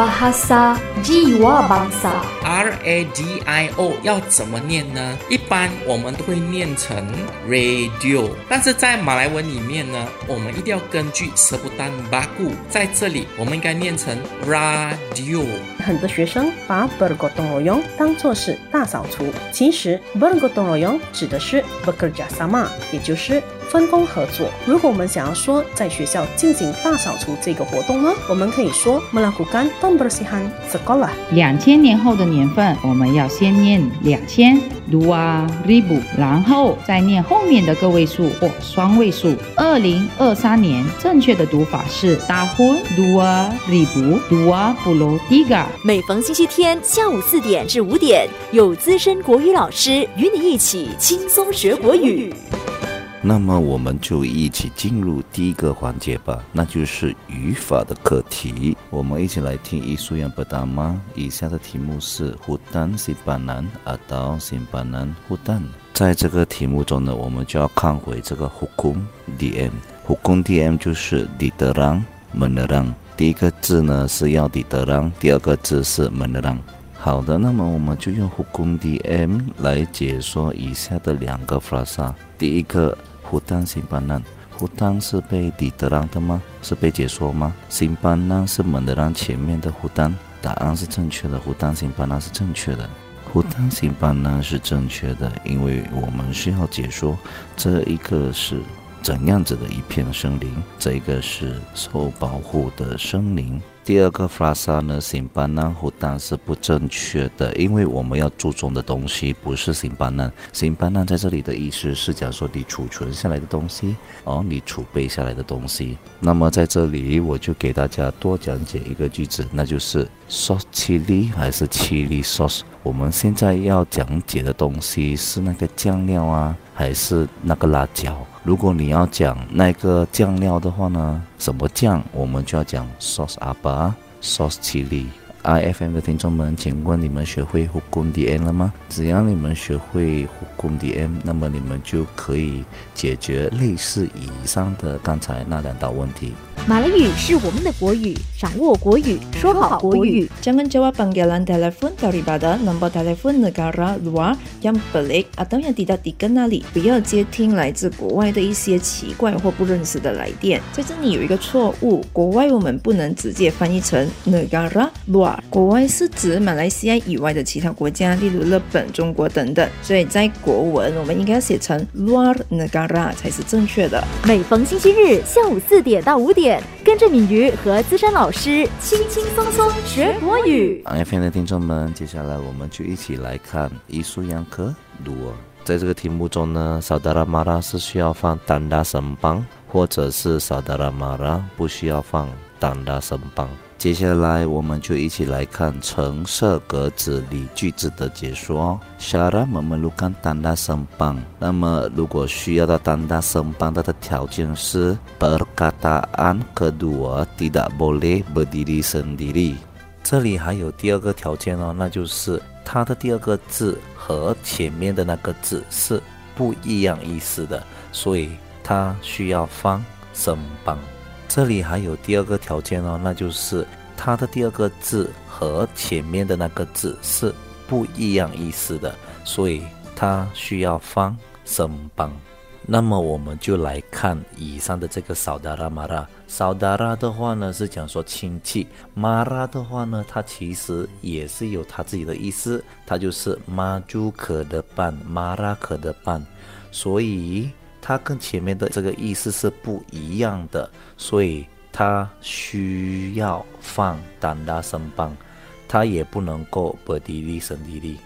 bahasa jiwa bangsa。R A D I O 要怎么念呢？一般我们都会念成 radio，但是在马来文里面呢，我们一定要根据 sebutan baku，在这里我们应该念成 radio。很多学生把 bergotong royong 当作是大扫除，其实 bergotong royong 指的是 bekerja sama，也就是分工合作。如果我们想要说在学校进行大扫除这个活动呢，我们可以说 melakukan pembersihan sekolah。两千年后的年份，我们要先念两千 dua ribu，然后再念后面的个位数或双位数。二零二三年正确的读法是 tahun dua ribu dua puluh tiga。每逢星期天下午四点至五点，有资深国语老师与你一起轻松学国语。那么我们就一起进入第一个环节吧，那就是语法的课题。我们一起来听一书样 pertama。以下的题目是 hutan simpanan atau simpanan hutan。在这个题目中呢，我们就要看回这个 hukum dm。hukum dm 就是 diterang menerang。第一个字呢是要 diterang，第二个字是门德让。好的，那么我们就用 hukum dm 来解说以下的两个 f r a s。第一个胡丹、新班、南胡丹是被彼得让的吗？是被解说吗？新班、南是蒙德让前面的胡丹。答案是正确的。胡丹、新班、南是正确的。胡丹、新班、南是正确的，因为我们需要解说。这一个是怎样子的一片森林？这一个是受保护的森林。第二个 frasa 呢，simpanan hutan 是不正确的，因为我们要注重的东西不是 simpanan。simpanan 在这里的意思是讲说你储存下来的东西，哦，你储备下来的东西。那么在这里我就给大家多讲解一个句子，那就是 sauce chili 还是 chili sauce。我们现在要讲解的东西是那个酱料啊，还是那个辣椒？如果你要讲那个酱料的话呢，什么酱，我们就要讲 sauce a b a sauce chili。IFM 的听众们，请问你们学会 hukum dm 了吗？只要你们学会 hukum dm，那么你们就可以解决类似以上的刚才那两道问题。马来语是我们的国语，掌握国语，说好国语。Jangan jawab panggilan telepon daripada nombor telepon negara luar yang pelik atau yang tidak dikenali。不要接听来自国外的一些奇怪或不认识的来电。在这里有一个错误，国外我们不能直接翻译成 negara luar，国外是指马来西亚以外的其他国家，例如日本、中国等等。所以在国文我们应该写成 luar negara 才是正确的。每逢星期日下午四点到五点，跟着敏瑜和资深老师轻轻松松学国语。IFM 的听众们，接下来我们就一起来看艺术样科鲁尔。在这个题目中呢，saudara mara 是需要放 tanda sembang，或者是 saudara mara 不需要放 tanda sembang。接下来我们就一起来看橙色格子里句子的解说。Syara memerlukan tanda sembang。那么如果需要到 tanda sembang 它的条件是 perkataan kedua tidak boleh berdiri sendiri。这里还有第二个条件哦，那就是它的第二个字和前面的那个字是不一样意思的，所以它需要放声邦。这里还有第二个条件哦，那就是它的第二个字和前面的那个字是不一样意思的，所以它需要放声邦。那么我们就来看以上的这个 saudara mara。saudara 的话呢是讲说亲戚，mara 的话呢，它其实也是有它自己的意思，它就是 maju ke depan，mara ke depan，所以它跟前面的这个意思是不一样的，所以它需要放胆大生棒，它也不能够白地力生地力。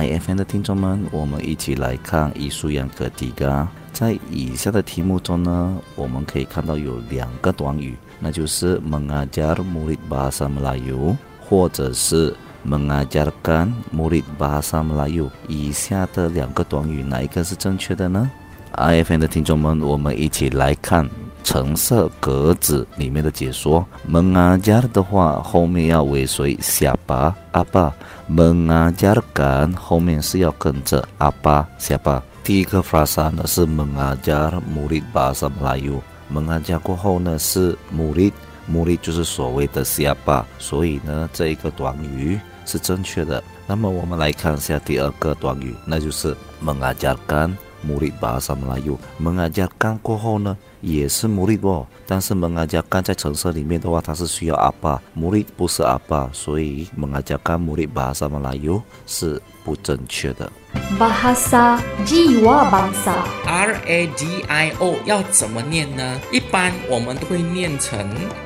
IFN 的听众们，我们一起来看艺术样科第个。在以下的题目中呢，我们可以看到有两个短语，那就是 mengajar murid bahasa Melayu，或者是 mengajarkan murid bahasa Melayu。以下的两个短语哪一个是正确的呢？IFN 的听众们，我们一起来看橙色格子里面的解说。mengajar 的话，后面要尾随 siapa apa。mengajarkan 后面是要跟着阿巴下巴。第一个 frasa 呢是 mengajar murid bahasa Melayu。mengajar 过后呢是穆里穆里就是所谓的下巴所以呢这一个短语是正确的。那么我们来看一下第二个短语，那就是 mengajarkan。murid bahasa Melayu mengajarkan 过后呢，也是 murid 哦，但是蒙阿加干在城市里面的话，它是需要 apa murid 不是阿巴所以蒙阿加干穆丽吧什么来哟是不正确的。Bahasa Jiwa Bangsa R A D I O 要怎么念呢？一般我们都会念成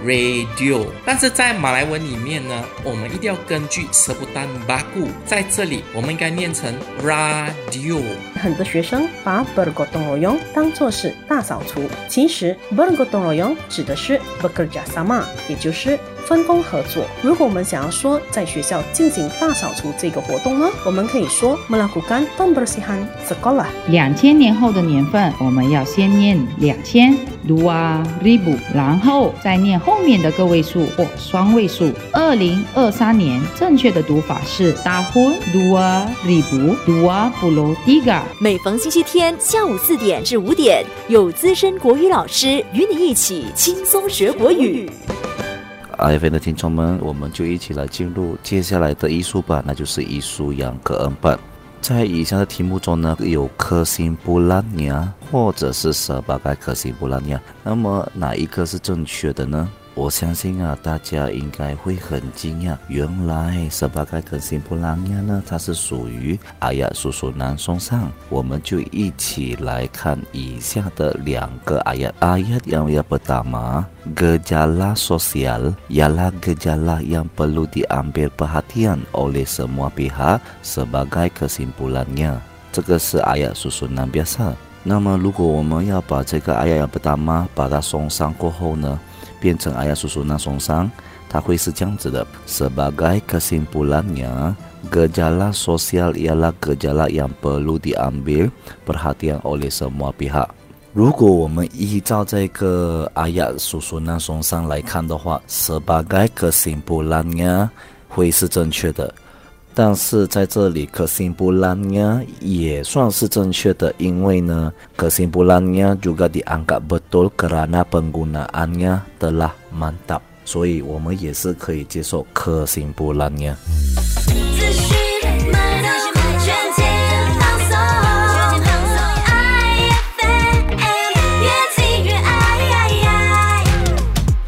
radio，但是在马来文里面呢，我们一定要根据 sebutan baku，在这里我们应该念成 radio。很多学生把 bergotong royong 当作是大扫除，其实 bergotong royong 指的是 bekerja sama，也就是分工合作。如果我们想要说在学校进行大扫除这个活动呢，我们可以说 melakukan pembersihan sekolah。两千年后的年份，我们要先念两千 dua ribu，然后再念后面的个位数或双位数。二零二三年正确的读法是 tahun dua ribu dua puluh tiga。每逢星期天下午四点至五点，有资深国语老师与你一起轻松学国语。IFN 的听众们，我们就一起来进入接下来的艺术吧，那就是艺术养格恩本。在以下的题目中呢，有科辛布拉尼亚或者是舍巴盖克辛布拉尼亚那么哪一个是正确的呢？我相信啊，大家应该会很惊讶，原来 sebagai kesimpulannya 呢，它是属于 ayat susunan songsan。我们就一起来看以下的两个 ayat。ayat yang yang pertama gejala sosial ialah gejala yang perlu diambil perhatian oleh semua pihak sebagai kesimpulannya。这个是 ayat susunan biasa。那么，如果我们要把这个 ayat yang pertama 把它送上过后呢， 变成 ayat susunan songsan，它会是这样子的：sebagai kesimpulannya。Gejala sosial ialah gejala yang perlu diambil perhatian oleh semua pihak。如果我们依照这个 ayat susunan songsan 来看的话，sebagai kesimpulannya 会是正确的。 但是在这里可信不烂呀也算是正确的，因为呢可心不烂呀，juga dianggap betul kerana penggunaannya telah mantap，所以我们也是可以接受可信不烂呀。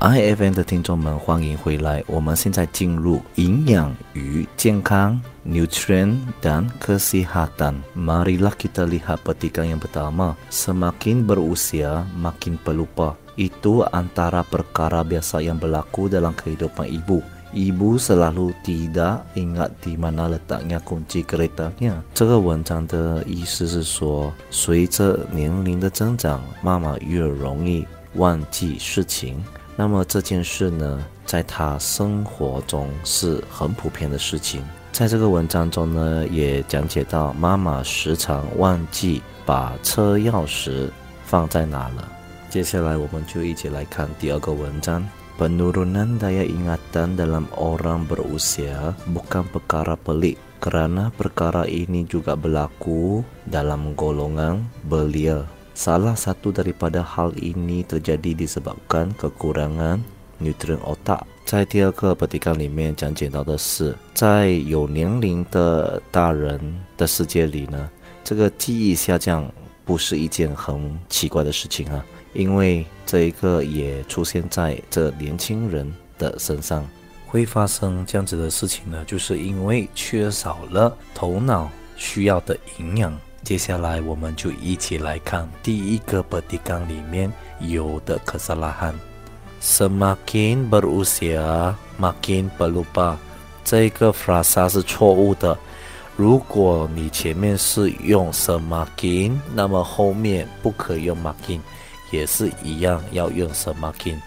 IFN 的听众们，欢迎回来！我们现在进入营养与健康 （nutrient dan kesehatan）。Marilah kita lihat petikan yang pertama. Semakin berusia, makin pelupa. Itu antara perkara biasa yang berlaku dalam kehidupan ibu. Ibu selalu tidak ingat di mana letaknya kunci keretanya。这个文章的意思是说，随着年龄的增长，妈妈越容易忘记事情。 那么这件事呢，在他生活中是很普遍的事情。在这个文章中呢，也讲解到妈妈时常忘记把车钥匙放在哪了。接下来我们就一起来看第二个文章。Penurunan daya ingatan dalam orang berusia bukan perkara pelik kerana perkara ini juga berlaku dalam golongan belia. Salah satu daripada hal ini terjadi disebabkan kekurangan nutrien otak。在第二个 petikan 里面讲解到的是，在有年龄的大人的世界里呢，这个记忆下降不是一件很奇怪的事情啊，因为这一个也出现在这年轻人的身上。会发生这样子的事情呢，就是因为缺少了头脑需要的营养。接下来我们就一起来看第一个 petikan 里面有的 kesalahan。Semakin berusia makin pelupa，这个 frasa 是错误的。如果你前面是用 semakin，那么后面不可用 makin，也是一样要用 semakin。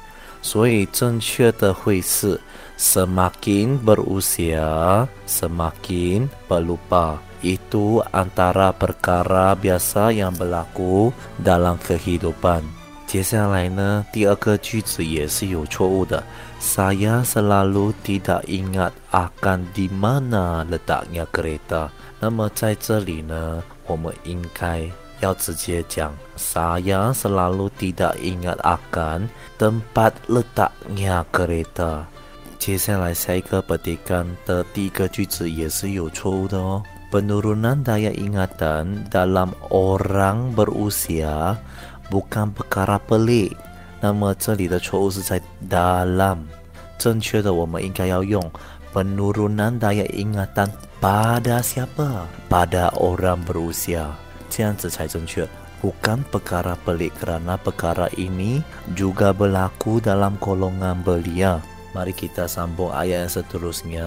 所以正确的会是 semakin berusia semakin pelupa。Itu antara perkara biasa yang berlaku dalam kehidupan。 接下来呢，第二个句子也是有错误的。Saya selalu tidak ingat akan di mana letaknya kereta。那么在这里呢，我们应该要直接讲 Saya selalu tidak ingat akan tempat letaknya kereta。 接下来下一个 petikan 的第一个句子也是有错误的哦。Penurunan daya ingatan dalam orang berusia bukan perkara pelik。那么这里的错误是在 dalam，正确的我们应该要用 penurunan daya ingatan pada siapa? Pada orang berusia，这样子才正确。Bukan perkara pelik kerana perkara ini juga berlaku dalam golongan belia. Mari kita sambung ayat yang seterusnya.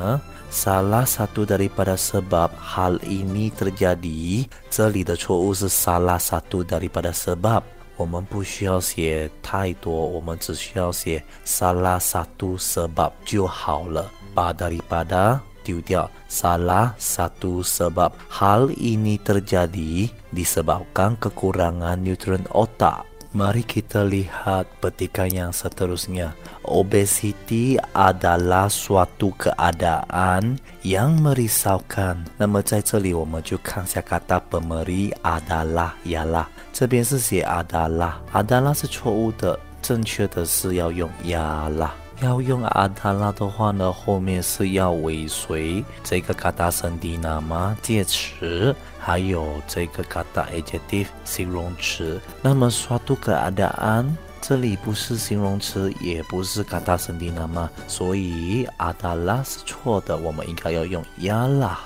Salah satu daripada sebab hal ini terjadi，这里的错误是 salah satu daripada sebab。我们不需要写太多，我们只需要写 salah satu sebab 就好了。把 daripada 丢掉，salah satu sebab hal ini terjadi disebabkan kekurangan neutron otak。 Mari kita lihat petikan yang seterusnya. Obesiti adalah suatu keadaan yang merisaukan. 那么在这里我们就看下 kata pemeri adalah ialah，这边是写 adalah，adalah 是错误的，正确的是要用 ialah。 要用阿达拉的话呢，后面是要尾随这个嘎达圣地娜吗介词，还有这个嘎达 adjective 形容词。那么刷杜克阿达安这里不是形容词，也不是嘎达圣地娜吗？所以阿达拉是错的，我们应该要用亚拉。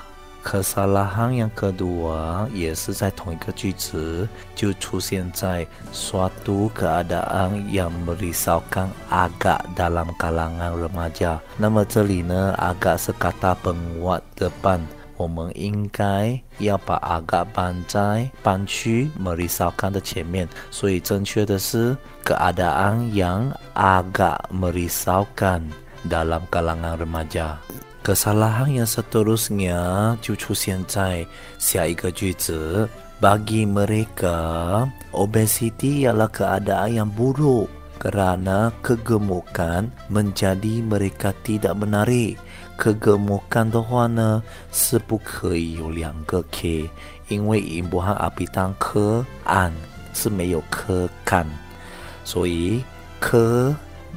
Kesalahan yang kedua 也是在同一个句子，就出现在 suatu keadaan yang merisaukan agak dalam kalangan remaja。那么这里呢，agak 是 kata penguat depan。我们应该要把 agak 搬在搬去 merisaukan 的前面，所以正确的是 keadaan yang agak merisaukan dalam kalangan remaja。 Kesalahan yang seterusnya 就出现在下一个句子。Bagi mereka, obesiti ialah keadaan yang buruk kerana kegemukan menjadi mereka tidak menarik。kegemukan 的话呢是不可以有两个 k，因为音不和阿比当科按是没有科看，所以科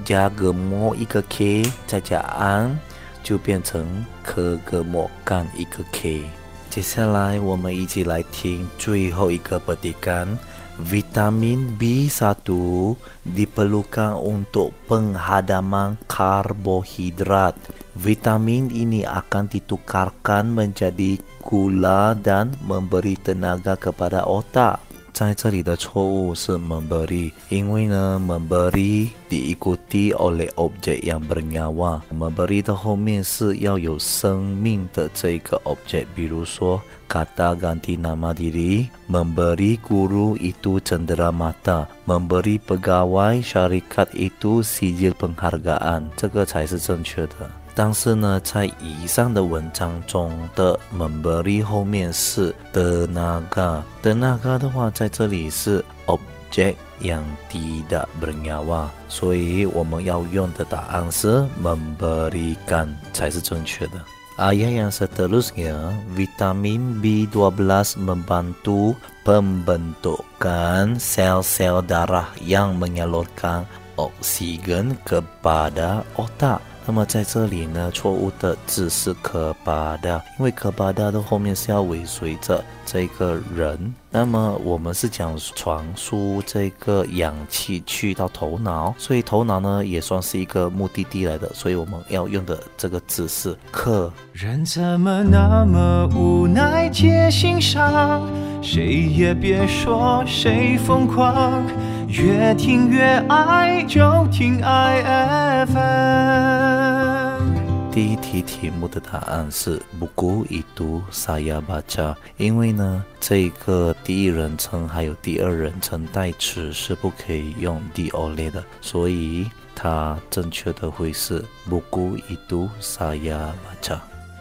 加 gemuk 一个 k 再加 an 就变成科 gemukan 一个 k。接下来我们一起来听最后一个 petikan。Vitamin B1 diperlukan untuk penghadaman karbohidrat. Vitamin ini akan ditukarkan menjadi gula dan memberi tenaga kepada otak. 在这里的错误是 memberi，因为呢 memberi diikuti oleh objek yang bernyawa。memberi 的后面是要有生命的这个 objek，比如说 kata ganti nama diri memberi guru itu cendera mata memberi pegawai syarikat itu sijil penghargaan 这个才是正确的 但是呢，在以上的文章中的 memberi 后面是的那个的那个的话，在这里是 object yang tidak bernyawa，所以我们要用的答案是 memberikan 才是正确的。Ayat yang seterusnya, vitamin B12 membantu pembentukan sel-sel darah yang menyalurkan oksigen kepada otak. 那么在这里呢，错误的字是可巴的，因为可巴的的后面是要尾随着这个人。那么我们是讲传输这个氧气去到头脑，所以头脑呢也算是一个目的地来的，所以我们要用的这个字是克。人怎么那么无奈皆心伤，谁也别说谁疯狂，越听越爱，就听爱 FM。第一题题目的答案是 buku itu saya baca，因为呢，这个第一人称还有第二人称代词是不可以用 di oleh 的，所以它正确的会是 buku itu saya baca。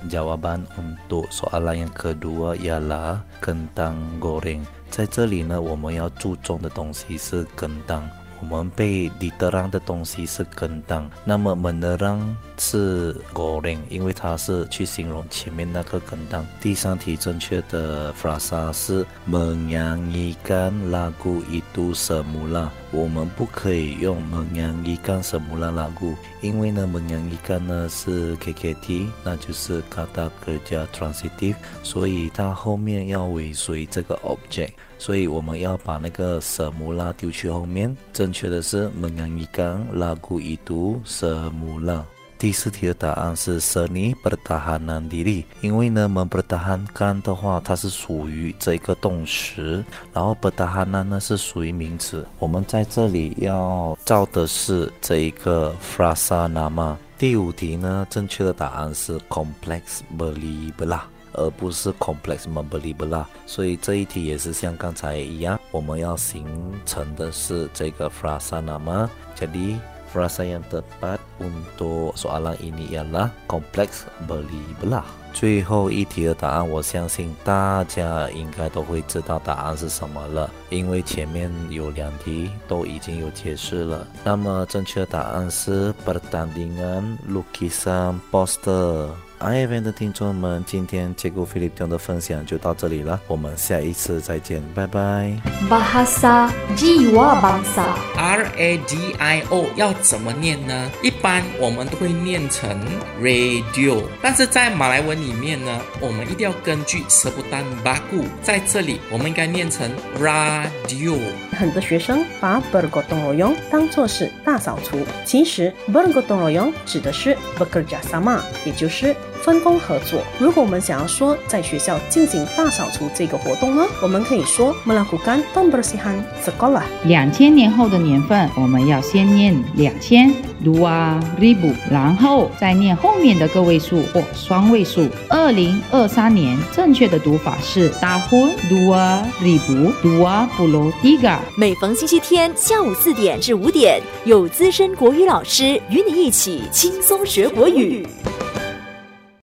Jawaban untuk soalan yang kedua ialah kentang goreng。在这里呢，我们要注重的东西是 kentang。 我们被 diterang 的东西是跟当，那么 menerang 是过零因为它是去形容前面那个跟当。第三题正确的 frasa 是 menyanyikan lagu itu semula。我们不可以用 menyanyikan semula lagu，因为呢 menyanyikan 呢是 KKT，那就是 kataka transitive，所以它后面要尾随这个 object，所以我们要把那个舍姆拉丢去后面。正确的是蒙阳一刚拉古一读舍姆拉。第四题的答案是舍尼不达哈南迪利，因为呢，蒙不达哈干的话，它是属于这个动词，然后不达哈南呢是属于名词。我们在这里要造的是这一个 FRASANA 嘛。第五题呢，正确的答案是 complex b e l i b l a 而不是 complex membelievable。所以这一题也是像刚才一样，我们要形成的是这个 frasa nama。jadi Frasa yang tepat untuk soalan ini ialah kompleks beli belah。 最后一题的答案，我相信大家应该都会知道答案是什么了，因为前面有两题都已经有解释了。那么正确答案是 pertandingan lukisan poster。IFN 的听众们，今天结果菲律宾的分享就到这里了，我们下一次再见，拜拜。Bahasa Jiwa Bangsa R A D I O 要怎么念呢？一般我们都会念成 radio，但是在马来文里面呢，我们一定要根据 sebutan baku，在这里我们应该念成 radio。很多学生把 bergotong royong 当作是大扫除，其实 bergotong royong 指的是 bekerja sama，也就是分工合作。如果我们想要说在学校进行大扫除这个活动呢，我们可以说 melakukan pembersihan sekolah。两千年后的年份，我们要先念两千 dua ribu，然后再念后面的个位数或双位数。二零二三年正确的读法是 tahun dua ribu dua puluh tiga。每逢星期天下午四点至五点，有资深国语老师与你一起轻松学国语。